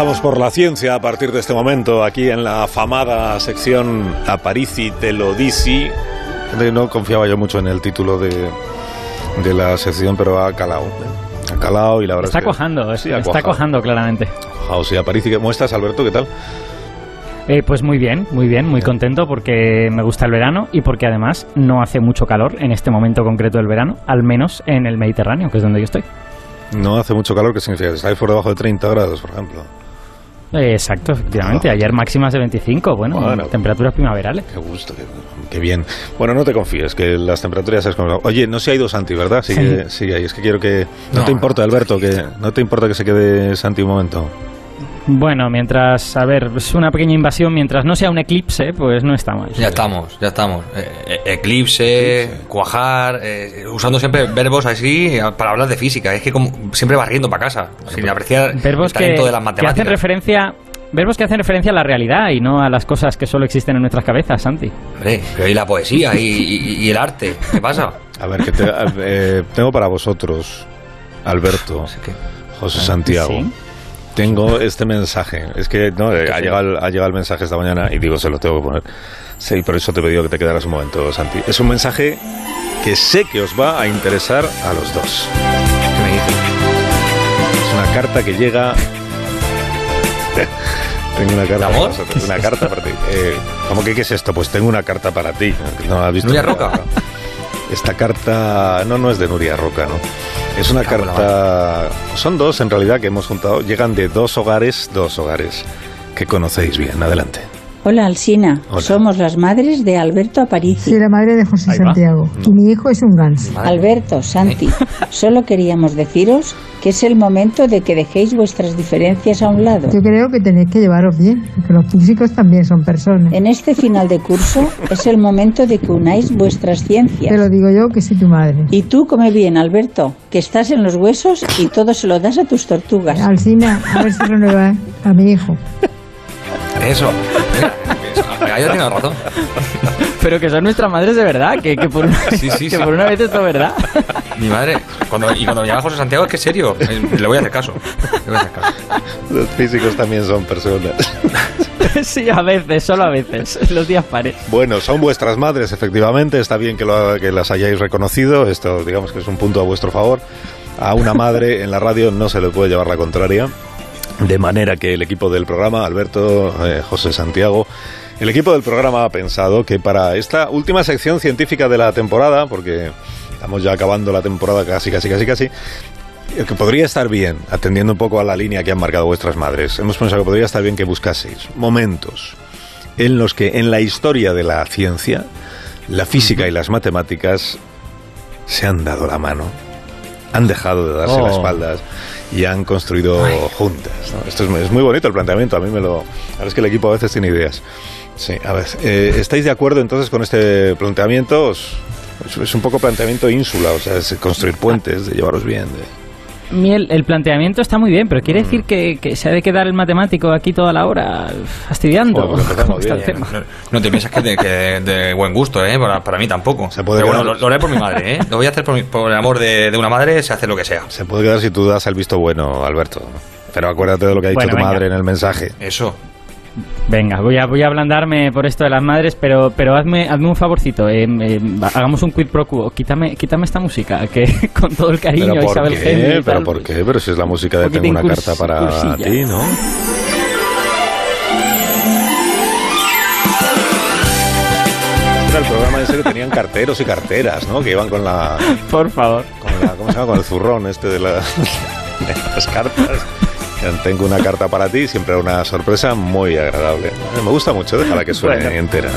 Viajamos por la ciencia a partir de este momento, aquí en la afamada sección Aparici te lo disi. No confiaba yo mucho en el título de, de la sección, pero ha calado. ¿eh? Ha calado y la verdad Está es que... cojando, Sí, ha está cojando claramente. Cuajado, sí, Aparici, ¿cómo estás, Alberto? ¿Qué tal? Eh, pues muy bien, muy bien, muy contento porque me gusta el verano y porque además no hace mucho calor en este momento concreto del verano, al menos en el Mediterráneo, que es donde yo estoy. No hace mucho calor, ¿qué significa? ¿Estáis por debajo de 30 grados, por ejemplo? Exacto, efectivamente. Ah. Ayer máximas de 25, bueno, Bueno. temperaturas primaverales. Qué gusto, qué, qué bien. Bueno, no te confíes, que las temperaturas es como... Oye, no se ha ido Santi, ¿verdad? Sigue, sigue ahí. Es que quiero que... No, No, te importa, Alberto, que no te importa que se quede Santi un momento. Bueno, mientras, a ver, es una pequeña invasión, mientras no sea un eclipse, pues no está mal. Ya estamos, ya estamos. Eh, eh, eclipse, cuajar, eh, usando siempre verbos así para hablar de física. Es que como siempre barriendo para casa, sin apreciar Verbos el que, de las que matemáticas. hacen referencia... Verbos que hacen referencia a la realidad y no a las cosas que solo existen en nuestras cabezas, Santi. Hombre, pero y la poesía y, y- y el arte, ¿qué pasa? A ver, que te- eh, tengo para vosotros, Alberto, José Santiago. Sí. Tengo este mensaje. Es que no, eh, ha, llegado, el- ha llegado el mensaje esta mañana y digo, se lo tengo que poner. Sí, por eso te he pedido que te quedaras un momento, Santi. Es un mensaje que sé que os va a interesar a los dos. Es una carta que llega. tengo una carta ¿De para amor? vosotros, Una carta para ti. Eh, ¿Cómo que qué es esto? Pues tengo una carta para ti. ¿No has visto? ¿Nuria Roca? Esta carta. No, no es de Nuria Roca, ¿no? Es una carta. Son dos en realidad que hemos juntado. Llegan de dos hogares, dos hogares que conocéis bien. Adelante. Hola Alsina, Hola. somos las madres de Alberto Aparici. Soy la madre de José. Santiago y mi hijo es un ganso. Alberto, Santi, solo queríamos deciros que es el momento de que dejéis vuestras diferencias a un lado. Yo creo que tenéis que llevaros bien, porque los físicos también son personas. En este final de curso es el momento de que unáis vuestras Te lo ciencias. digo yo que soy tu madre. Y tú come bien, Alberto, que estás en los huesos y todo se lo das a tus tortugas. Alcina, a ver si renueva a mi hijo. Eso. Ahí ya tienes razón. Pero que son nuestras madres de verdad, que, que por, una, Sí, sí, que sí. por una vez esto es verdad. Mi madre, cuando, y cuando me llama José Santiago, es que es serio. Eh, Le voy a hacer caso. Le voy a hacer caso. Los físicos también son personas. sí, a veces, solo a veces, los días pares. Bueno, son vuestras madres, efectivamente. Está bien que, lo- que las hayáis reconocido. Esto, digamos que es un punto a vuestro favor. A una madre en la radio no se le puede llevar la contraria. De manera que el equipo del programa, Alberto, eh, José Santiago, el equipo del programa ha pensado que para esta última sección científica de la temporada, porque estamos ya acabando la temporada casi, casi, casi, casi, eh, que podría estar bien, atendiendo un poco a la línea que han marcado vuestras madres, hemos pensado que podría estar bien que buscaseis momentos en los que en la historia de la ciencia, la física y las matemáticas se han dado la mano, han dejado de darse Oh. las espaldas y han construido juntas. ¿no? Esto es, es muy bonito el planteamiento, a mí me lo... Ahora es que el equipo a veces tiene ideas. Sí, a ver, eh, ¿estáis de acuerdo entonces con este planteamiento? Es, es un poco planteamiento ínsula, o sea, es construir puentes, de llevaros bien. de- Mí el, planteamiento está muy bien, pero quiere decir que, que se ha de quedar el matemático aquí toda la hora fastidiando. Joder, pues empezamos ¿Cómo está el bien. tema? No, no te piensas que de, que de buen gusto, ¿eh? Para, para mí tampoco. Se puede Pero quedar- bueno, lo, lo haré por mi madre, ¿eh? Lo voy a hacer por, mi- por el amor de, de una madre, se hace lo que sea. Se puede quedar si tú das el visto bueno, Alberto. Pero acuérdate de lo que ha dicho Bueno, tu venga. madre en el mensaje. Eso. Venga, voy a, voy a ablandarme por esto de las madres, pero, pero hazme, hazme un favorcito. eh, eh, hagamos un quid pro quo. Quítame, quítame esta música, que con todo el cariño ¿Pero a por Isabel qué? ¿Pero por qué? Pero si es la música de Tengo una carta para cursilla. ti, ¿no? El programa ese que tenían carteros y carteras, ¿no? Que iban con la... Por favor. Con la ¿Cómo se llama? Con el zurrón este de, la- de las cartas. Tengo una carta para ti, siempre una sorpresa muy agradable. Me gusta mucho, déjala que suene Bueno. entera. sí.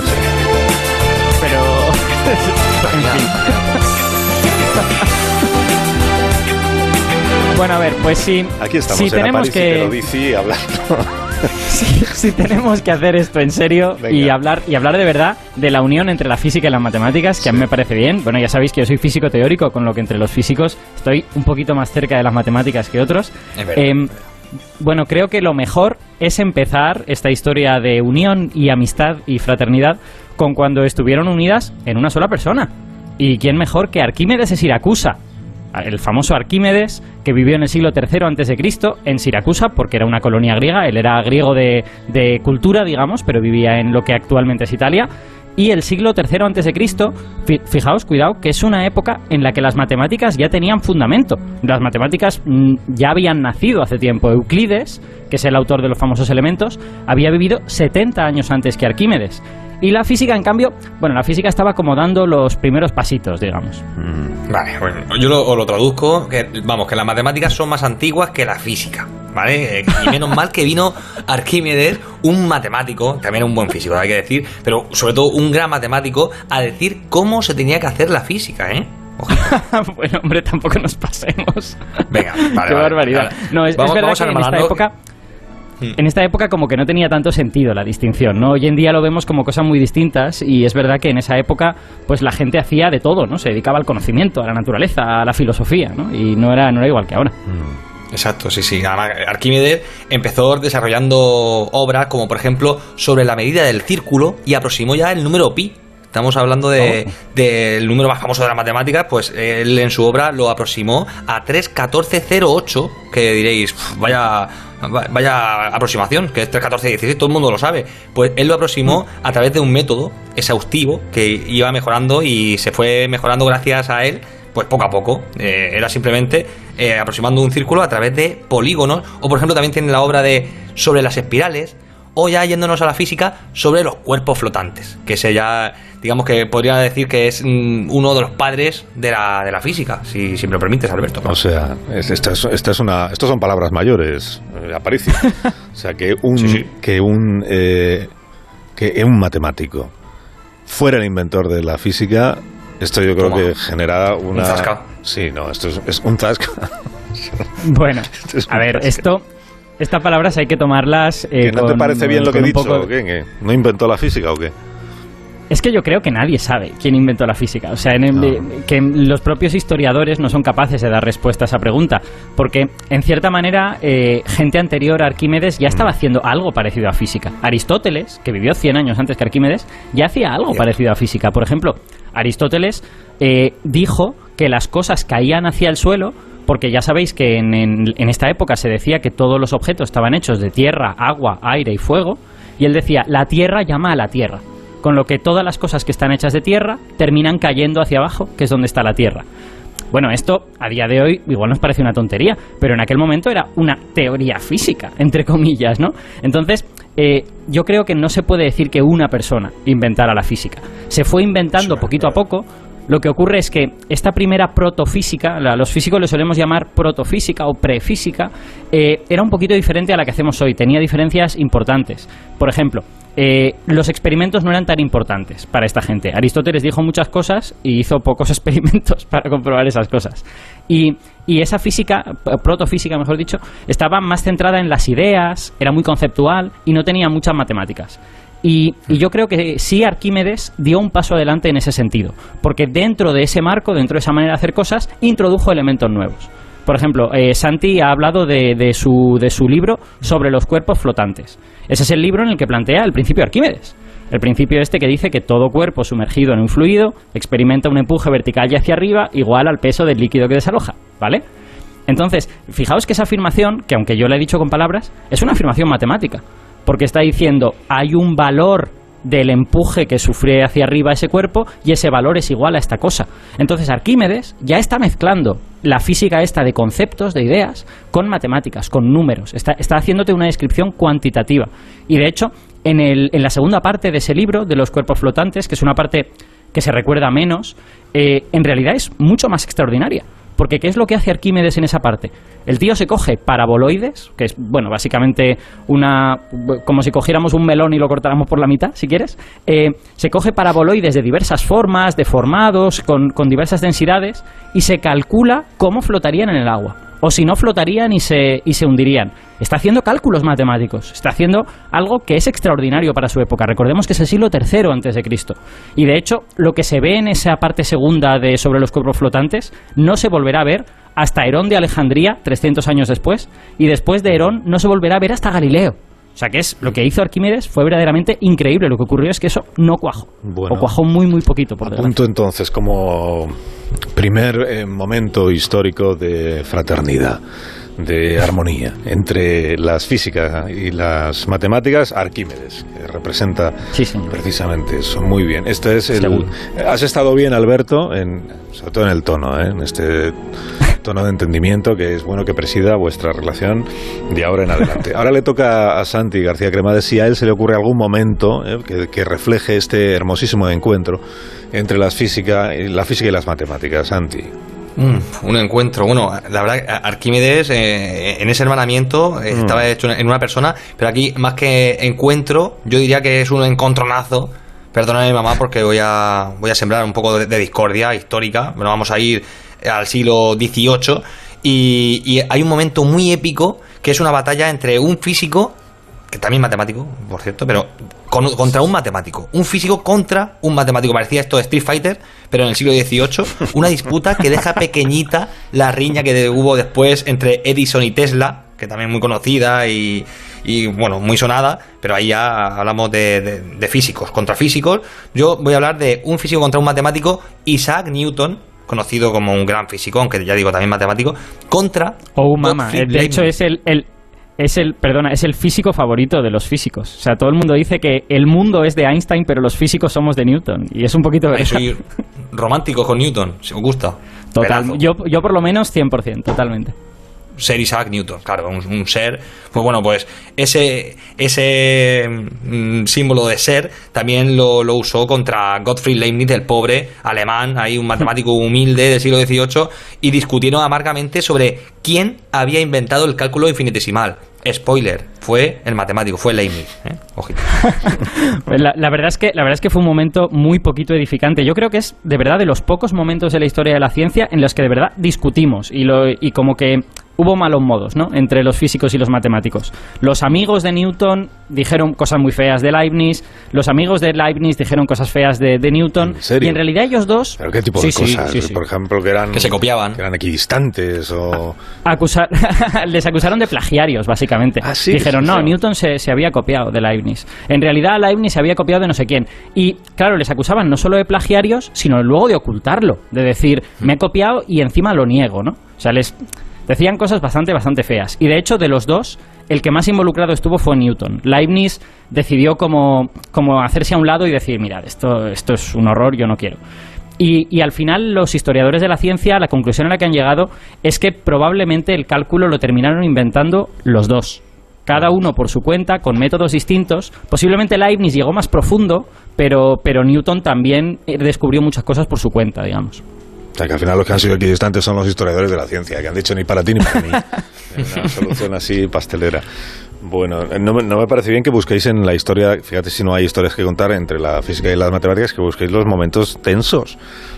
Pero. Bueno, a ver, pues sí. Aquí estamos sí, en tenemos que. dice hablando. si, si tenemos que hacer esto en serio y hablar, y hablar de verdad de la unión entre la física y las matemáticas, que a mí me parece bien. Bueno, ya sabéis que yo soy físico teórico, con lo que entre los físicos estoy un poquito más cerca de las matemáticas que otros. Es verdad. Em, bueno, creo que lo mejor es empezar esta historia de unión y amistad y fraternidad con cuando estuvieron unidas en una sola persona. ¿Y quién mejor que Arquímedes de Siracusa? El famoso Arquímedes, que vivió en el siglo III Cristo en Siracusa, porque era una colonia griega, él era griego de, de cultura, digamos, pero vivía en lo que actualmente es Italia. Y el siglo III fi- fijaos, cuidado, que es una época en la que las matemáticas ya tenían fundamento. Las matemáticas mm, ya habían nacido hace tiempo. Euclides, que es el autor de los famosos elementos, había vivido 70 años antes que Arquímedes. Y la física, en cambio, bueno, la física estaba como dando los primeros pasitos, digamos. Vale, bueno, yo lo, lo traduzco, que, vamos, que las matemáticas son más antiguas que la física, ¿vale? Eh, Y menos mal que vino Arquímedes, un matemático, también un buen físico, hay que decir, pero sobre todo un gran matemático, a decir cómo se tenía que hacer la física, ¿eh? Bueno, hombre, tampoco nos pasemos. Venga, vale, Qué vale. barbaridad. No, es, vamos- es verdad que en esta época... Hmm. En esta época como que no tenía tanto sentido la distinción, ¿no? Hoy en día lo vemos como cosas muy distintas y es verdad que en esa época pues la gente hacía de todo, ¿no? Se dedicaba al conocimiento, a la naturaleza, a la filosofía, ¿no? Y no era, no era igual que ahora. Exacto, sí, sí. Además, Arquímedes empezó desarrollando obras como, por ejemplo, sobre la medida del círculo y aproximó ya el número pi. Estamos hablando de, del número más famoso de las matemáticas, pues él en su obra lo aproximó a 31408, que diréis, "Uf, vaya, va- vaya aproximación, que es 31416, todo el mundo lo sabe. Pues él lo aproximó a través de un método exhaustivo que iba mejorando y se fue mejorando gracias a él pues poco a poco. Eh, era simplemente eh, aproximando un círculo a través de polígonos. O por ejemplo también tiene la obra de sobre las espirales. O ya yéndonos a la física, sobre los cuerpos flotantes. Que ese ya, digamos que podría decir que es mm, uno de los padres de la, de la física, si, si me lo permites, Alberto. O sea, es- esta es, esta es una, estos son palabras mayores, eh, Aparicio. O sea, que un, Sí, sí. que un, eh, que un matemático fuera el inventor de la física, esto yo creo Toma. que genera una... zasca. Sí, no, esto es, es un zasca. Bueno, a ver, esto... Estas palabras hay que tomarlas... eh, ¿Que no te parece bien lo que he un dicho? poco- ¿o qué? ¿Que ¿No inventó la física o qué? Es que yo creo que nadie sabe quién inventó la física. O sea, en el- No. que los propios historiadores no son capaces de dar respuesta a esa pregunta. Porque, en cierta manera, eh, gente anterior a Arquímedes ya estaba haciendo algo parecido a física. Aristóteles, que vivió 100 años antes que Arquímedes, ya hacía algo parecido a física. Por ejemplo, Aristóteles eh, dijo que las cosas caían hacia el suelo porque ya sabéis que en, esta época se decía que todos los objetos estaban hechos de tierra, agua, aire y fuego, y él decía, la tierra llama a la tierra, con lo que todas las cosas que están hechas de tierra terminan cayendo hacia abajo, que es donde está la tierra. Bueno, esto a día de hoy igual nos parece una tontería, pero en aquel momento era una teoría física, entre comillas, ¿no? Entonces, eh, yo creo que no se puede decir que una persona inventara la física. Se fue inventando poquito a poco. Lo que ocurre es que esta primera protofísica, los físicos le solemos llamar protofísica o prefísica, eh, era un poquito diferente a la que hacemos hoy. Tenía diferencias importantes. Por ejemplo, eh, los experimentos no eran tan importantes para esta gente. Aristóteles dijo muchas cosas y hizo pocos experimentos para comprobar esas cosas. Y, y esa física, p- protofísica mejor dicho, estaba más centrada en las ideas, era muy conceptual y no tenía muchas matemáticas. Y, y yo creo que sí Arquímedes dio un paso adelante en ese sentido, porque dentro de ese marco, dentro de esa manera de hacer cosas, introdujo elementos nuevos. Por ejemplo, eh, Santi ha hablado de, de su, de su libro sobre los cuerpos flotantes. Ese es el libro en el que plantea el principio de Arquímedes. El principio este que dice que todo cuerpo sumergido en un fluido experimenta un empuje vertical y hacia arriba igual al peso del líquido que desaloja, ¿vale? Entonces, fijaos que esa afirmación, que aunque yo la he dicho con palabras, es una afirmación matemática, porque está diciendo hay un valor del empuje que sufre hacia arriba ese cuerpo y ese valor es igual a esta cosa. Entonces Arquímedes ya está mezclando la física esta de conceptos, de ideas, con matemáticas, con números. Está, haciéndote una descripción cuantitativa. Y de hecho, en, el- en la segunda parte de ese libro, de los cuerpos flotantes, que es una parte que se recuerda menos, eh, en realidad es mucho más extraordinaria. Porque ¿qué es lo que hace Arquímedes en esa parte? El tío se coge paraboloides, que es, bueno, básicamente una... como si cogiéramos un melón y lo cortáramos por la mitad, si quieres. Eh, se coge paraboloides de diversas formas, deformados, con, con diversas densidades, y se calcula cómo flotarían en el agua. O si no flotarían y se, y se hundirían. Está haciendo cálculos matemáticos, está haciendo algo que es extraordinario para su época. Recordemos que es el siglo III antes de Cristo. Y de hecho, lo que se ve en esa parte segunda de sobre los cuerpos flotantes no se volverá a ver hasta Herón de Alejandría, 300 años después, y después de Herón no se volverá a ver hasta Galileo. O sea que es lo que hizo Arquímedes fue verdaderamente increíble. Lo que ocurrió es que eso no cuajó. Bueno. o cuajó muy, muy poquito por. Punto entonces como primer eh, momento histórico de fraternidad, de armonía entre las físicas y las matemáticas, Arquímedes, que representa Sí, precisamente eso. Muy bien. Este es el. Seguro. Has estado bien, Alberto, en, sobre todo en el tono, ¿eh? en este tono de entendimiento que es bueno que presida vuestra relación de ahora en adelante. Ahora le toca a Santi García Cremades si a él se le ocurre algún momento ¿eh? que, que refleje este hermosísimo encuentro entre las física, la física y las matemáticas. Santi. Mm, un encuentro. Bueno, la verdad, Arquímedes eh, en ese hermanamiento eh, estaba hecho en una persona, pero aquí más que encuentro, yo diría que es un encontronazo. Perdóname, mamá, porque voy a, voy a sembrar un poco de, de discordia histórica. Bueno, vamos a ir al siglo XVIII y, y hay un momento muy épico que es una batalla entre un físico que también matemático, por cierto, pero con- contra un matemático. Un físico contra un matemático. Parecía esto de Street Fighter, pero en el siglo XVIII. Una disputa que deja pequeñita la riña que hubo después entre Edison y Tesla, que también es muy conocida y, y, bueno, muy sonada, pero ahí ya hablamos de, de- de físicos contra físicos. Yo voy a hablar de un físico contra un matemático, Isaac Newton, conocido como un gran físico, aunque ya digo también matemático, contra... Oh, mama. Gottfried Eh, De hecho, es el, el- es el, perdona, es el físico favorito de los físicos. O sea, todo el mundo dice que el mundo es de Einstein, pero los físicos somos de Newton. Y es un poquito verdad. soy romántico con Newton, si os gusta. Total, yo, yo por lo menos 100%, totalmente. Ser Isaac Newton, claro, un, un ser. Pues bueno, pues ese, ese mm, símbolo de ser también lo, lo usó contra Gottfried Leibniz, el pobre alemán, ahí un matemático humilde del siglo XVIII, y discutieron amargamente sobre quién había inventado el cálculo infinitesimal. Spoiler, fue el matemático, fue Leibniz. ¿eh? Ojito. La, la verdad es que, la verdad es que fue un momento muy poquito edificante. Yo creo que es de verdad de los pocos momentos de la historia de la ciencia en los que de verdad discutimos y, lo, y como que hubo malos modos ¿no? entre los físicos y los matemáticos. Los amigos de Newton dijeron cosas muy feas de Leibniz, los amigos de Leibniz dijeron cosas feas de, de Newton, ¿En serio? y en realidad ellos dos... ¿Pero qué tipo Sí, de cosas? sí, sí. Por ejemplo, que eran... Que se copiaban. Que eran equidistantes o... acusar, les acusaron de plagiarios, básicamente. Ah, sí, Dijeron, sí, no. Newton se, se había copiado de Leibniz. En realidad, Leibniz se había copiado de no sé quién. Y, claro, les acusaban no solo de plagiarios, sino luego de ocultarlo. De decir, me he copiado y encima lo niego, ¿no? O sea, les decían cosas bastante, bastante feas. Y, de hecho, de los dos, el que más involucrado estuvo fue Newton. Leibniz decidió como, como hacerse a un lado y decir, mira, esto, esto es un horror, yo no quiero. Y, y al final los historiadores de la ciencia, la conclusión a la que han llegado es que probablemente el cálculo lo terminaron inventando los dos. Cada uno por su cuenta, con métodos distintos. Posiblemente Leibniz llegó más profundo, pero, pero Newton también eh, descubrió muchas cosas por su cuenta, digamos. O sea, que al final los que han sido equidistantes son los historiadores de la ciencia, que han dicho ni para ti ni para mí. Una solución así pastelera. Bueno, eh, no me, no me parece bien que busquéis en la historia, fíjate si no hay historias que contar entre la física y las matemáticas, que busquéis los momentos tensos,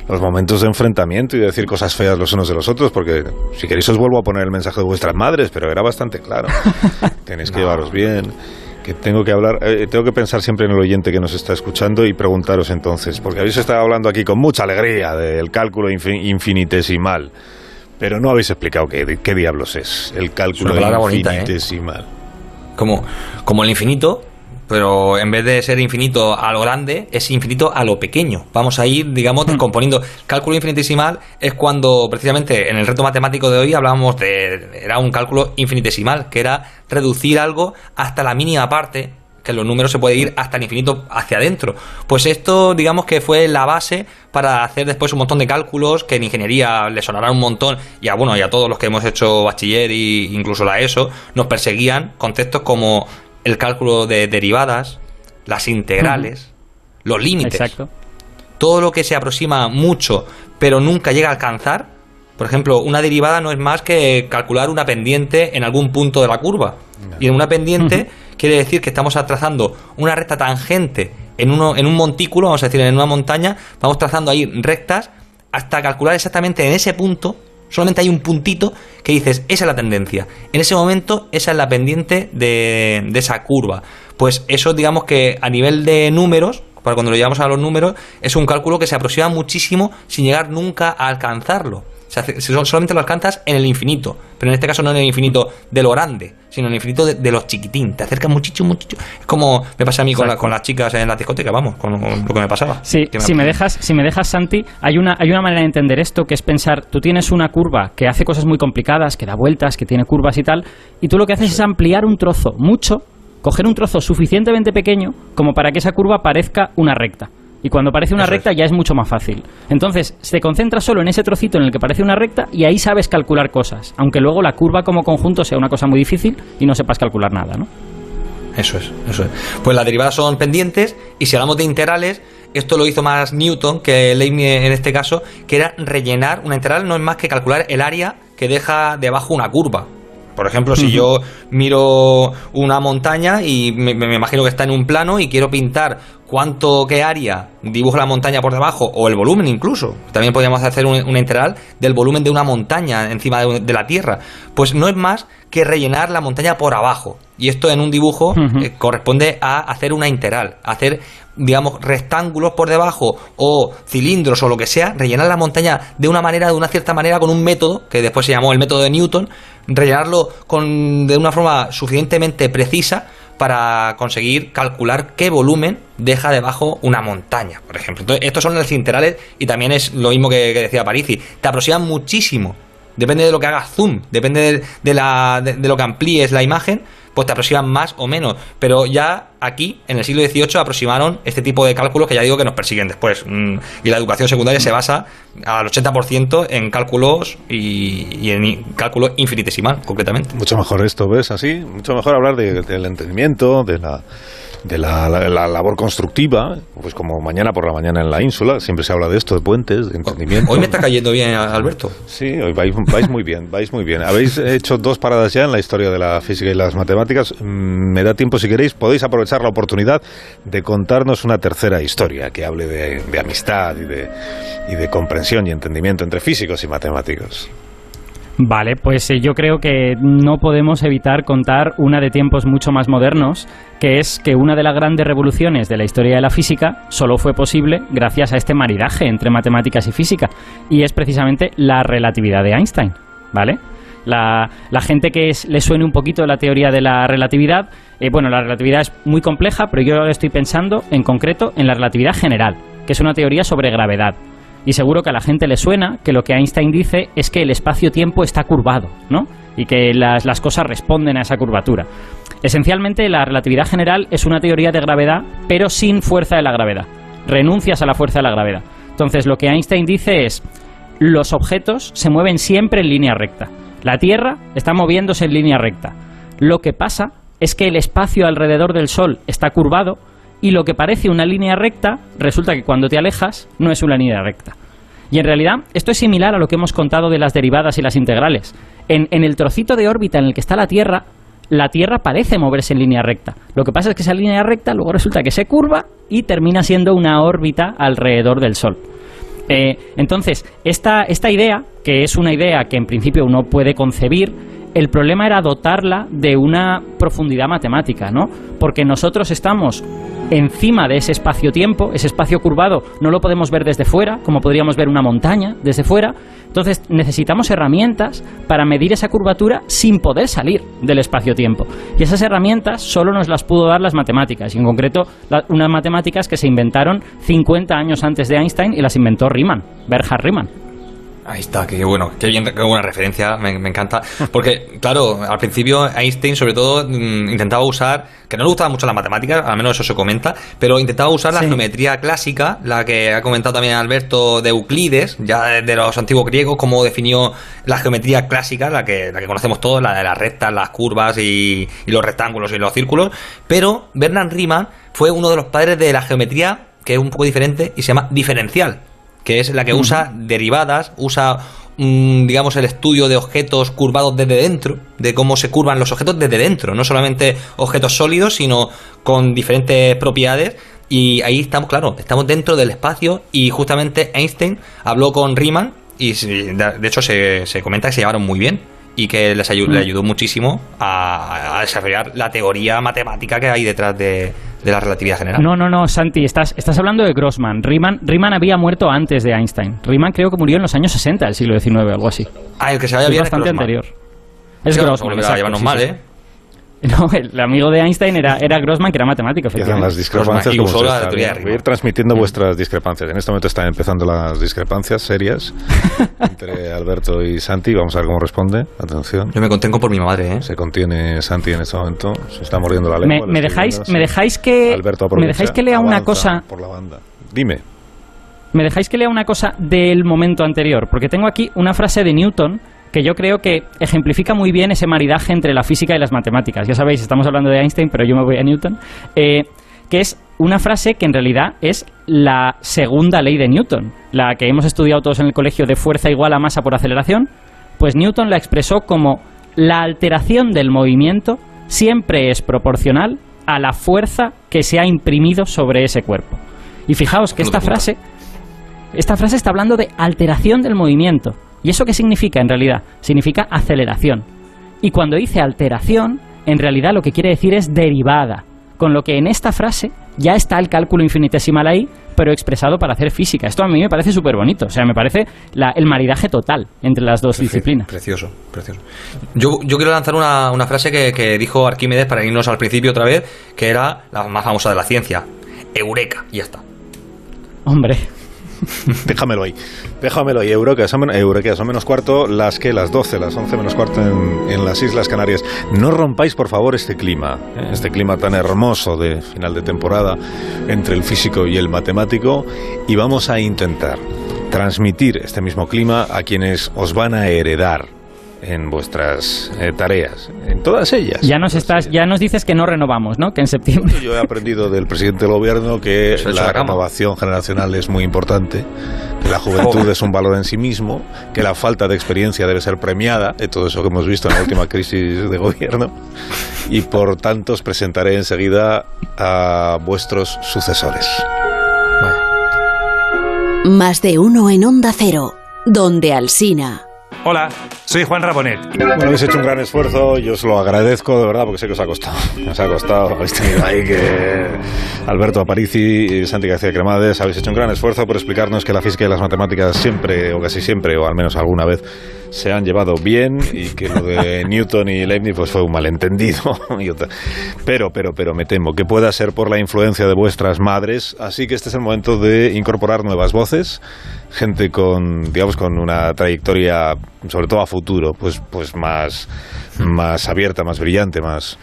los momentos de enfrentamiento y de decir cosas feas los unos de los otros, porque si queréis os vuelvo a poner el mensaje de vuestras madres, pero era bastante claro. Tenéis que llevaros bien. Que tengo que hablar, eh, tengo que pensar siempre en el oyente que nos está escuchando y preguntaros entonces, porque habéis estado hablando aquí con mucha alegría del cálculo infin- infinitesimal, pero no habéis explicado qué, qué diablos es el cálculo bonita, ¿eh? Como, como el infinito, pero en vez de ser infinito a lo grande, es infinito a lo pequeño. Vamos a ir, digamos, descomponiendo. Cálculo infinitesimal es cuando, precisamente, en el reto matemático de hoy hablábamos de. Era un cálculo infinitesimal, que era reducir algo hasta la mínima parte, que los números se puede ir hasta el infinito hacia adentro. Pues esto, digamos que fue la base para hacer después un montón de cálculos que en ingeniería le sonarán un montón y a, bueno, y a todos los que hemos hecho bachiller e incluso la ESO, nos perseguían conceptos como el cálculo de derivadas, las integrales, los límites Exacto. todo lo que se aproxima mucho pero nunca llega a alcanzar, por ejemplo, una derivada no es más que calcular una pendiente en algún punto de la curva. Y en una pendiente quiere decir que estamos trazando una recta tangente en, uno, en un montículo, vamos a decir, en una montaña, vamos trazando ahí rectas hasta calcular exactamente en ese punto, Solamente hay un puntito que dices, esa es la tendencia. En ese momento, esa es la pendiente de, de esa curva. Pues eso, digamos que a nivel de números, para cuando lo llevamos a los números, es un cálculo que se aproxima muchísimo sin llegar nunca a alcanzarlo. Se hace- solamente lo alcanzas en el infinito, pero en este caso no en el infinito de lo grande, sino en el infinito de, de lo chiquitín. Te acercas muchísimo, muchísimo. Es como me pasa a mí con, la- con las chicas en la discoteca, vamos, con, con lo que me pasaba. Sí, si me dejas, si me dejas, Santi, hay una, hay una manera de entender esto que es pensar, tú tienes una curva que hace cosas muy complicadas, que da vueltas, que tiene curvas y tal, y tú lo que haces es ampliar un trozo mucho, coger un trozo suficientemente pequeño como para que esa curva parezca una recta. Y cuando parece una Eso recta ya es mucho más fácil. Entonces, se concentra solo en ese trocito en el que parece una recta y ahí sabes calcular cosas, aunque luego la curva como conjunto sea una cosa muy difícil y no sepas calcular nada, ¿no? Eso es, eso es. Pues las derivadas son pendientes y si hablamos de integrales, esto lo hizo más Newton que Leibniz en este caso, que era rellenar una integral no es más que calcular el área que deja debajo una curva. Por ejemplo, si yo miro una montaña y me, me imagino que está en un plano y quiero pintar cuánto, qué área dibujo la montaña por debajo o el volumen incluso. También podríamos hacer un- integral del volumen de una montaña encima de, de la Tierra. Pues no es más que rellenar la montaña por abajo. Y esto en un dibujo eh, corresponde a hacer una integral, hacer digamos rectángulos por debajo o cilindros o lo que sea, rellenar la montaña de una manera, de una cierta manera, con un método que después se llamó el método de Newton, rellenarlo con, de una forma suficientemente precisa para conseguir calcular qué volumen deja debajo una montaña, por ejemplo. Entonces, estos son los integrales y también es lo mismo que, que decía Parisi, te aproximan muchísimo. Depende de lo que hagas zoom, depende de, la, de, lo que amplíes la imagen, pues te aproximan más o menos. Pero ya aquí, en el siglo XVIII, aproximaron este tipo de cálculos que ya digo que nos persiguen después. Mm, Y la educación secundaria se basa al 80% en cálculos y, en cálculo infinitesimal, concretamente. Mucho mejor esto, ¿ves? Así, mucho mejor hablar de- del entendimiento, de la de la, la- la labor constructiva, pues como mañana por la mañana en la ínsula, siempre se habla de esto, de puentes, de entendimiento. Hoy me está cayendo bien, Alberto. Sí, hoy vais, vais muy bien, vais muy bien. Habéis hecho dos paradas ya en la historia de la física y las matemáticas. Mm, Me da tiempo, si queréis, podéis aprovechar la oportunidad de contarnos una tercera historia que hable de, de amistad y de, y de comprensión y entendimiento entre físicos y matemáticos. Vale, pues eh, yo creo que no podemos evitar contar una de tiempos mucho más modernos, que es que una de las grandes revoluciones de la historia de la física solo fue posible gracias a este maridaje entre matemáticas y física, y es precisamente la relatividad de Einstein, ¿vale? La, la gente que es- le suene un poquito la teoría de la relatividad, eh, bueno, la relatividad es muy compleja, pero yo estoy pensando en concreto en la relatividad general, que es una teoría sobre gravedad. Y seguro que a la gente le suena que lo que Einstein dice es que el espacio-tiempo está curvado, ¿no? Y que las, las cosas responden a esa curvatura. Esencialmente, la relatividad general es una teoría de gravedad, pero sin fuerza de la gravedad. Renuncias a la fuerza de la gravedad. Entonces, lo que Einstein dice es, los objetos se mueven siempre en línea recta. La Tierra está moviéndose en línea recta. Lo que pasa es que el espacio alrededor del Sol está curvado y lo que parece una línea recta resulta que cuando te alejas no es una línea recta. Y en realidad esto es similar a lo que hemos contado de las derivadas y las integrales. En, en el trocito de órbita en el que está la Tierra, la Tierra parece moverse en línea recta. Lo que pasa es que esa línea recta luego resulta que se curva y termina siendo una órbita alrededor del Sol. Eh, entonces, esta, esta idea, que es una idea que en principio uno puede concebir, el problema era dotarla de una profundidad matemática, ¿no? Porque nosotros estamos encima de ese espacio-tiempo, ese espacio curvado, no lo podemos ver desde fuera, como podríamos ver una montaña desde fuera. Entonces necesitamos herramientas para medir esa curvatura sin poder salir del espacio-tiempo. Y esas herramientas solo nos las pudo dar las matemáticas, y en concreto unas matemáticas que se inventaron 50 años antes de Einstein y las inventó Riemann, Bernhard Riemann. Ahí está, qué bueno, qué bien, qué buena referencia, me, me encanta. Porque, claro, al principio Einstein, sobre todo, mm, intentaba usar, que no le gustaban mucho las matemáticas, al menos eso se comenta, pero intentaba usar la Sí. geometría clásica, la que ha comentado también Alberto de Euclides, ya de, de los antiguos griegos, cómo definió la geometría clásica, la que, la que conocemos todos, la de las rectas, las curvas y, y los rectángulos y los círculos. Pero Bernard Riemann fue uno de los padres de la geometría, que es un poco diferente y se llama diferencial que es la que usa derivadas, usa, mm, digamos, el estudio de objetos curvados desde dentro, de cómo se curvan los objetos desde dentro, no solamente objetos sólidos, sino con diferentes propiedades. Y ahí estamos, claro, estamos dentro del espacio y justamente Einstein habló con Riemann y de hecho se, se comenta que se llevaron muy bien y que les ayu- le ayudó muchísimo a, a desarrollar la teoría matemática que hay detrás de, de la relatividad general. No, no, no, Santi, estás, estás hablando de Grossman. Riemann, Riemann había muerto antes de Einstein. Riemann creo que murió en los años 60 del siglo XIX, algo así. Ah, el que se vaya es bien bastante es Grossman. anterior. Es Grossman. volverá a exacto, llevarnos sí, mal. ¿eh? No, el amigo de Einstein era, era Grossman, que era matemático, las discrepancias. Como usó se la está a ir transmitiendo vuestras discrepancias. En este momento están empezando las discrepancias serias entre Alberto y Santi. Vamos a ver cómo responde. Atención. Yo me contengo por mi madre, ¿eh? Se contiene Santi en este momento. Se está mordiendo la Me, lengua. le me estoy dejáis, me dejáis que Alberto me dejáis que lea una cosa por la banda. Dime. Me dejáis que lea una cosa del momento anterior, porque tengo aquí una frase de Newton que yo creo que ejemplifica muy bien ese maridaje entre la física y las matemáticas. Ya sabéis, estamos hablando de Einstein, pero yo me voy a Newton. Eh, que es una frase que en realidad es la segunda ley de Newton, la que hemos estudiado todos en el colegio de fuerza igual a masa por aceleración. Pues Newton la expresó como la alteración del movimiento siempre es proporcional a la fuerza que se ha imprimido sobre ese cuerpo. Y fijaos que esta frase esta frase está hablando de alteración del movimiento. ¿Y eso qué significa en realidad? Significa aceleración. Y cuando dice alteración, en realidad lo que quiere decir es derivada. Con lo que en esta frase ya está el cálculo infinitesimal ahí, pero expresado para hacer física. Esto a mí me parece súper bonito. O sea, me parece la- el maridaje total entre las dos disciplinas. Precioso, precioso. Yo, yo quiero lanzar una, una frase que, que dijo Arquímedes para irnos al principio otra vez, que era la más famosa de la ciencia. Eureka, y ya está. Hombre, Déjamelo ahí. Déjamelo ahí. Men- Eureka, son menos cuarto las que las 12, las 11 menos cuarto en, en las Islas Canarias. No rompáis, por favor, este clima. ¿eh? Este clima tan hermoso de final de temporada entre el físico y el matemático. Y vamos a intentar transmitir este mismo clima a quienes os van a heredar en vuestras eh, tareas. En todas ellas. ya nos estás, ellas. ya nos dices que no renovamos, ¿no? Que en septiembre. Yo he aprendido del presidente del gobierno que hecho la renovación generacional es muy importante, que la juventud es un valor en sí mismo, que la falta de experiencia debe ser premiada, de todo eso que hemos visto en la última crisis de gobierno, y por tanto os presentaré enseguida a vuestros sucesores. Más de uno en Onda Cero, donde Alsina. Hola, soy Juan Rabonet. Bueno, habéis hecho un gran esfuerzo, yo os lo agradezco de verdad porque sé que os ha costado. Os ha costado, habéis tenido ahí que Alberto Aparici y Santi García Cremades, habéis hecho un gran esfuerzo por explicarnos que la física y las matemáticas siempre, o casi siempre, o al menos alguna vez, se han llevado bien y que lo de Newton y Leibniz pues fue un malentendido. Y Pero, pero, pero me temo que pueda ser por la influencia de vuestras madres, así que este es el momento de incorporar nuevas voces, gente con, digamos, con una trayectoria, sobre todo a futuro, pues, pues más, más abierta, más brillante, más,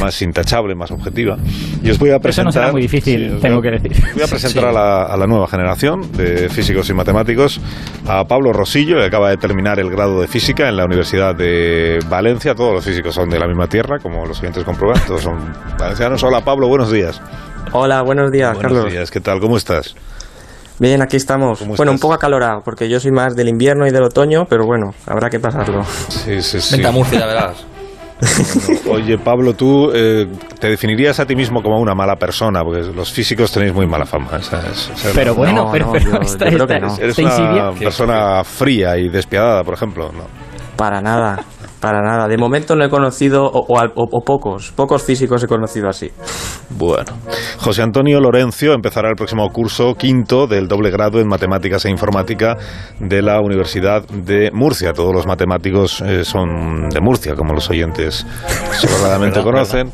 más intachable, más objetiva. Y os voy a Eso presentar. no será muy difícil, tengo voy que decir. Voy a presentar a, la, a la nueva generación de físicos y matemáticos, a Pablo Rosillo, que acaba de terminar el grado de física en la Universidad de Valencia. Todos los físicos son de la misma tierra, como los oyentes comprueban, todos son valencianos. Hola Pablo, buenos días. Hola, buenos días, buenos Carlos. días, ¿qué tal? ¿Cómo estás? Bien, aquí estamos. ¿Cómo Bueno, un poco acalorado, porque yo soy más del invierno y del otoño, pero bueno, habrá que pasarlo. Sí, sí, sí. Vente a Murcia, ya verás. Oye, Pablo, tú eh, te definirías a ti mismo como una mala persona, porque los físicos tenéis muy mala fama. ¿sabes? O sea, Pero bueno, No, pero, no, pero yo- esta, yo creo esta- que no. Eres una persona fría y despiadada, por ejemplo. ¿no? Para nada, para nada. De momento no he conocido, o, o al- o- o pocos, pocos físicos he conocido así. Bueno, José Antonio Lorencio empezará el próximo curso quinto del doble grado en Matemáticas e Informática de la Universidad de Murcia. Todos los matemáticos eh, son de Murcia, como los oyentes sobradamente conocen.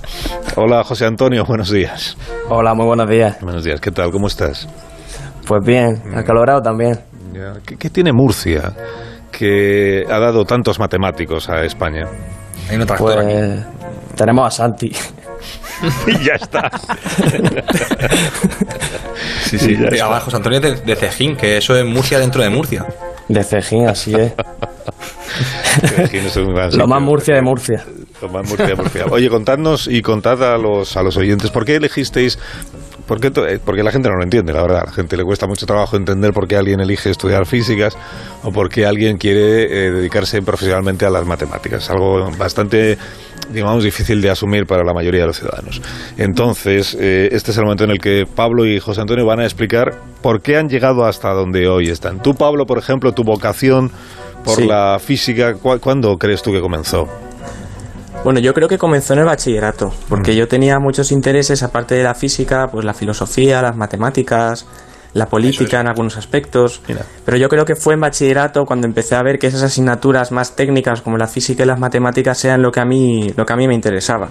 Hola, José Antonio, buenos días. Hola, muy buenos días. Buenos días, ¿qué tal? ¿Cómo estás? Pues bien, acalorado también. Ya, ¿Qué, qué tiene Murcia que ha dado tantos matemáticos a España? Hay un tractor aquí. Pues tenemos a Santi. y ya está. Sí, sí. ya Y está. abajo, Antonio de, de Cejín, que eso es Murcia dentro de Murcia. De Cejín, así es. Es un gran Lo más. Murcia de Murcia. Lo más Murcia, Murcia. Oye, contadnos y contad a los, a los oyentes, ¿por qué elegisteis? ¿Por qué to- eh, porque la gente no lo entiende, la verdad. A la gente le cuesta mucho trabajo entender por qué alguien elige estudiar físicas o por qué alguien quiere eh, dedicarse profesionalmente a las matemáticas. Algo bastante digamos, difícil de asumir para la mayoría de los ciudadanos. Entonces, eh, este es el momento en el que Pablo y José Antonio van a explicar por qué han llegado hasta donde hoy están. Tú, Pablo, por ejemplo, tu vocación por Sí. la física, ¿cu- ¿cuándo crees tú que comenzó? Bueno, yo creo que comenzó en el bachillerato, porque yo tenía muchos intereses, aparte de la física, pues la filosofía, las matemáticas, la política en algunos aspectos. Mira. Pero yo creo que fue en bachillerato cuando empecé a ver que esas asignaturas más técnicas como la física y las matemáticas eran lo que a mí, lo que a mí me interesaba.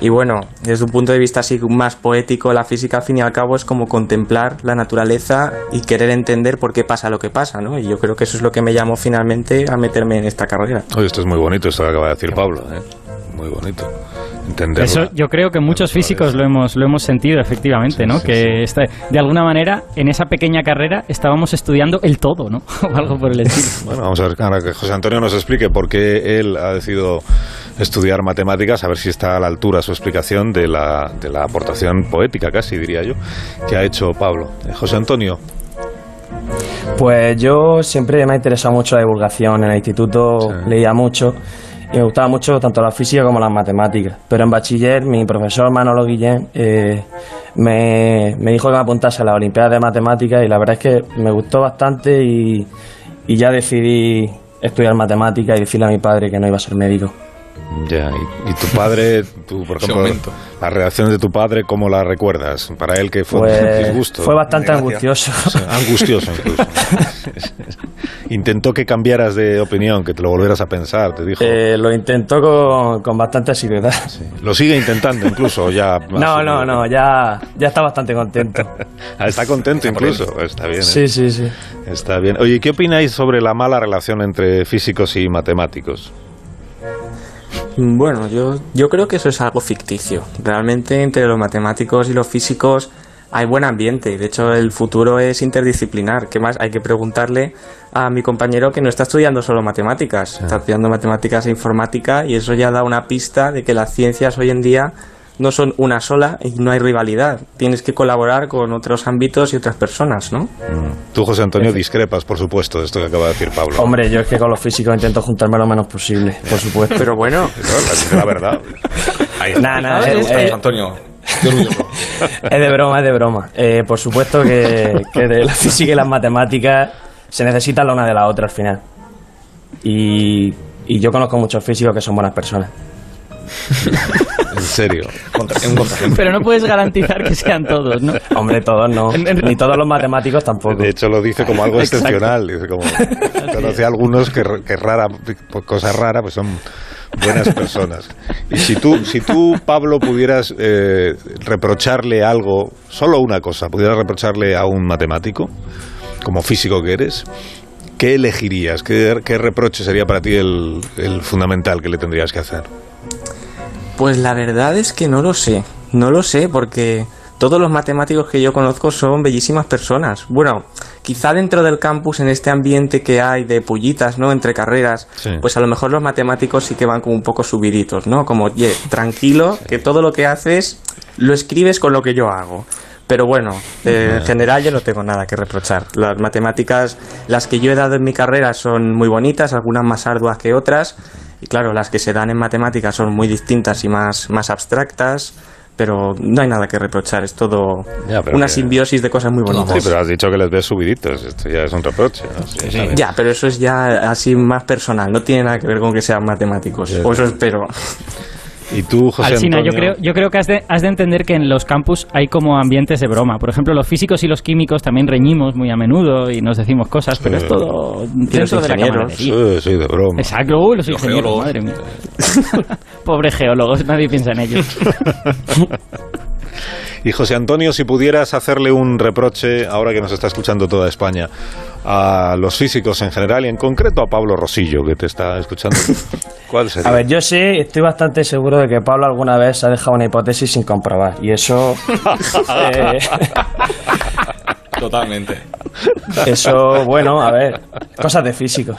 Y bueno, desde un punto de vista así más poético, la física al fin y al cabo es como contemplar la naturaleza y querer entender por qué pasa lo que pasa, ¿no? Y yo creo que eso es lo que me llamó finalmente a meterme en esta carrera. Oye, esto es muy bonito, esto que acaba de decir Pablo. ¿eh? Muy bonito. Entenderlo. Eso yo creo que muchos físicos lo hemos, lo hemos sentido, efectivamente, ¿no? sí, que esta- de alguna manera, en esa pequeña carrera, estábamos estudiando el todo, ¿no? o algo por el estilo. Bueno, vamos a ver ahora que José Antonio nos explique por qué él ha decidido estudiar matemáticas, a ver si está a la altura su explicación de la, de la aportación poética, casi diría yo, que ha hecho Pablo. Eh, José Antonio, Pues yo siempre me ha interesado mucho la divulgación. En el instituto Sí. leía mucho me gustaba mucho tanto la física como las matemáticas. Pero en bachiller, mi profesor Manolo Guillén eh, me, dijo que me apuntase a la Olimpiada de Matemáticas y la verdad es que me gustó bastante y ya decidí estudiar matemáticas y decirle a mi padre que no iba a ser médico. Ya, y, y tu padre, tú, por ejemplo, momento. la reacción de tu padre, ¿cómo la recuerdas? Para él que fue un Pues disgusto. fue bastante Gracias. angustioso. O sea, angustioso incluso. Intentó que cambiaras de opinión, que te lo volvieras a pensar, te dijo. Eh, lo intentó con, con bastante asiduidad. Lo sigue intentando incluso, ya. No, no, no, ya, ya está bastante contento. Ah, Está contento incluso, está bien. ¿eh? Sí, sí, sí. Está bien. Oye, ¿qué opináis sobre la mala relación entre físicos y matemáticos? Bueno, yo, yo creo que eso es algo ficticio. Realmente entre los matemáticos y los físicos hay buen ambiente. De hecho, el futuro es interdisciplinar. ¿Qué más? Hay que preguntarle a mi compañero que no está estudiando solo matemáticas, está estudiando matemáticas e informática y eso ya da una pista de que las ciencias hoy en día no son una sola y no hay rivalidad. Tienes que colaborar con otros ámbitos y otras personas, ¿no? Tú, José Antonio, discrepas, por supuesto, de esto que acaba de decir Pablo. Hombre, yo es que con los físicos intento juntarme lo menos posible, por supuesto. Pero bueno, Claro, la, verdad. Ahí. Nah, Me eh, gusta, eh. Antonio. Es de broma, es de broma. Eh, por supuesto que, que de la física y las matemáticas se necesitan la una de la otra al final. Y, y yo conozco muchos físicos que son buenas personas. En serio. Pero no puedes garantizar que sean todos, ¿no? Hombre, todos no. Ni todos los matemáticos tampoco. De hecho, lo dice como algo Exacto. excepcional. Dice como, conoce a algunos que, que rara, por cosas raras, pues son buenas personas. Y si tú, si tú Pablo, pudieras eh, reprocharle algo, solo una cosa, pudieras reprocharle a un matemático, como físico que eres, ¿qué elegirías? ¿Qué, qué reproche sería para ti el, el fundamental que le tendrías que hacer? Pues la verdad es que no lo sé, no lo sé porque todos los matemáticos que yo conozco son bellísimas personas. Bueno, quizá dentro del campus, en este ambiente que hay de pullitas, ¿no? Entre carreras, Sí. pues a lo mejor los matemáticos sí que van como un poco subiditos, ¿no? Como, oye, tranquilo, que todo lo que haces lo escribes con lo que yo hago. Pero bueno, eh, en general yo no tengo nada que reprochar. Las matemáticas, las que yo he dado en mi carrera son muy bonitas, algunas más arduas que otras. Y claro, las que se dan en matemáticas son muy distintas y más, más abstractas. Pero no hay nada que reprochar, es todo Ya, una que- simbiosis de cosas muy bonitas. Sí, pero has dicho que les ves subiditos. Esto ya es un reproche. Sí. Ya, pero eso es ya así más personal, no tiene nada que ver con que sean matemáticos. Ya, O eso espero. Y tú, José Alsina, yo creo, yo creo que has de, has de entender que en los campus hay como ambientes de broma. Por ejemplo, los físicos y los químicos también reñimos muy a menudo y nos decimos cosas, pero es todo dentro de la camaradería. Sí, sí, de broma. Exacto, uy, los Los ingenieros, geólogos. madre mía. Pobres geólogos, nadie piensa en ellos. Y José Antonio, si pudieras hacerle un reproche, ahora que nos está escuchando toda España, a los físicos en general y en concreto a Pablo Rosillo, que te está escuchando, ¿cuál sería? A ver, yo sí estoy bastante seguro de que Pablo alguna vez ha dejado una hipótesis sin comprobar. Y eso. eh, Totalmente. eso, bueno, a ver. Cosas de físico.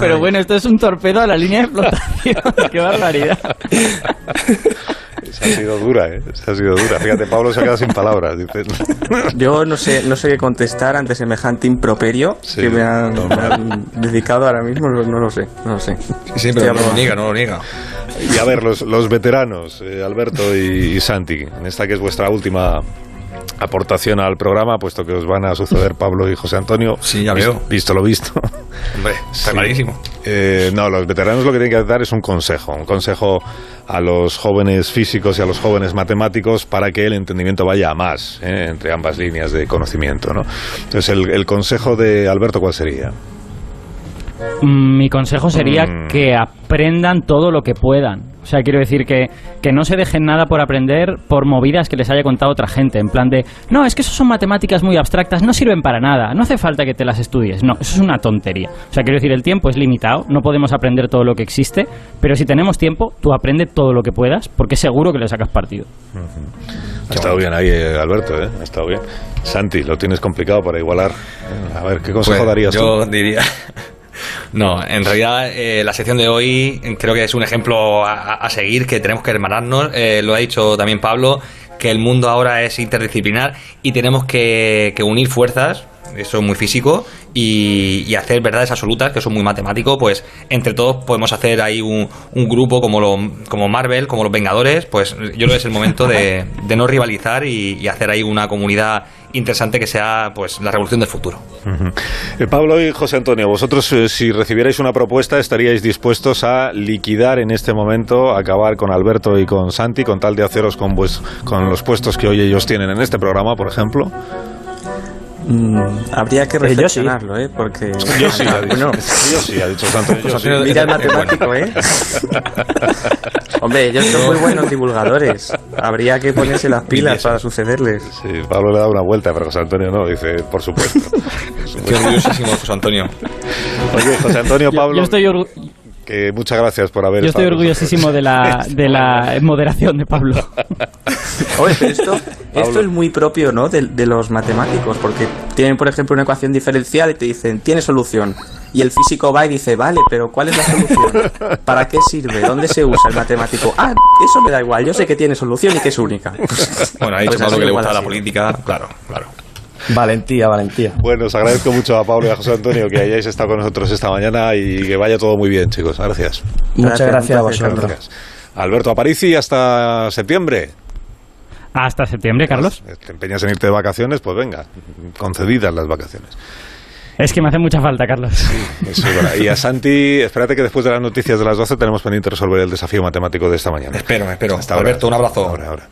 Pero bueno, esto es un torpedo a la línea de flotación. Qué barbaridad. Esa ha sido dura, ¿eh? Esa ha sido dura. Fíjate, Pablo se ha quedado sin palabras. Dice. Yo no sé, no sé qué contestar ante semejante improperio Sí, que me han, normal. me han dedicado ahora mismo, no, no lo sé, no lo sé. Sí, pero no lo niega, no lo niega. Y a ver, los, los veteranos, eh, Alberto y, y Santi, en esta que es vuestra última aportación al programa, puesto que os van a suceder Pablo y José Antonio. Sí, ya veo. Visto lo visto. Hombre, está Sí. clarísimo. Eh, no, los veteranos lo que tienen que dar es un consejo, un consejo a los jóvenes físicos y a los jóvenes matemáticos para que el entendimiento vaya a más eh, entre ambas líneas de conocimiento. ¿no? Entonces, el, el consejo de Alberto, ¿cuál sería? Mm, Mi consejo sería Mm. que aprendan todo lo que puedan. O sea, quiero decir que, que no se dejen nada por aprender por movidas que les haya contado otra gente. En plan de, no, es que eso son matemáticas muy abstractas, no sirven para nada, no hace falta que te las estudies. No, eso es una tontería. O sea, quiero decir, el tiempo es limitado, no podemos aprender todo lo que existe, pero si tenemos tiempo, tú aprende todo lo que puedas, porque seguro que le sacas partido. Ha estado bien ahí, eh, Alberto, ¿eh? ha estado bien. Santi, lo tienes complicado para igualar. A ver, ¿qué consejo Pues, darías yo tú? diría. No, en realidad eh, la sección de hoy creo que es un ejemplo a, a seguir, que tenemos que hermanarnos. Eh, lo ha dicho también Pablo, que el mundo ahora es interdisciplinar y tenemos que, que unir fuerzas. Eso es muy físico y, y hacer verdades absolutas, que es muy matemático. Pues entre todos podemos hacer ahí un, un grupo como, lo, como Marvel, como los Vengadores. Pues yo creo que es el momento de, de no rivalizar y, y hacer ahí una comunidad interesante que sea pues la revolución del futuro. Eh, Pablo y José Antonio, vosotros eh, si recibierais una propuesta estaríais dispuestos a liquidar en este momento, acabar con Alberto y con Santi, con tal de haceros con, vues- con los puestos que hoy ellos tienen en este programa, por ejemplo. Mm, habría que Eh, yo reflexionarlo, ¿eh? Porque... Yo sí, ha dicho, Bueno, yo sí, ha dicho Santi. yo sí. Mira el matemático, ¿eh? Hombre, ellos son muy buenos divulgadores. Habría que ponerse las pilas para sucederles. Sí, Pablo le da una vuelta, pero José Antonio no, dice, por supuesto. Por supuesto. orgullosísimo, José Antonio. Oye, José Antonio, Yo- Pablo, yo estoy orgu- que muchas gracias por haber Yo estoy orgullosísimo de la, de la moderación de Pablo. Oye, pero esto, esto es muy propio, ¿no? De, de los matemáticos, porque tienen, por ejemplo, una ecuación diferencial y te dicen, tiene solución. Y el físico va y dice, vale, pero ¿cuál es la solución? ¿Para qué sirve? ¿Dónde se usa el matemático? Ah, eso me da igual, yo sé que tiene solución y que es única. Bueno, ha dicho Pues Pablo que le gusta la así. política. Claro, claro. Valentía, valentía. Bueno, os agradezco mucho a Pablo y a José Antonio que hayáis estado con nosotros esta mañana y que vaya todo muy bien, chicos. Gracias. Muchas Gracias, gracias a vosotros. Gracias. Alberto Aparici, hasta septiembre. Hasta septiembre, Carlos. ¿Te empeñas en irte de vacaciones? Pues venga, concedidas las vacaciones. Es que me hace mucha falta, Carlos. Eso es verdad. Y a Santi, espérate que después de las noticias de las 12 tenemos pendiente resolver el desafío matemático de esta mañana. Espero, me espero. Hasta ahora. Alberto, un abrazo. Ahora, ahora.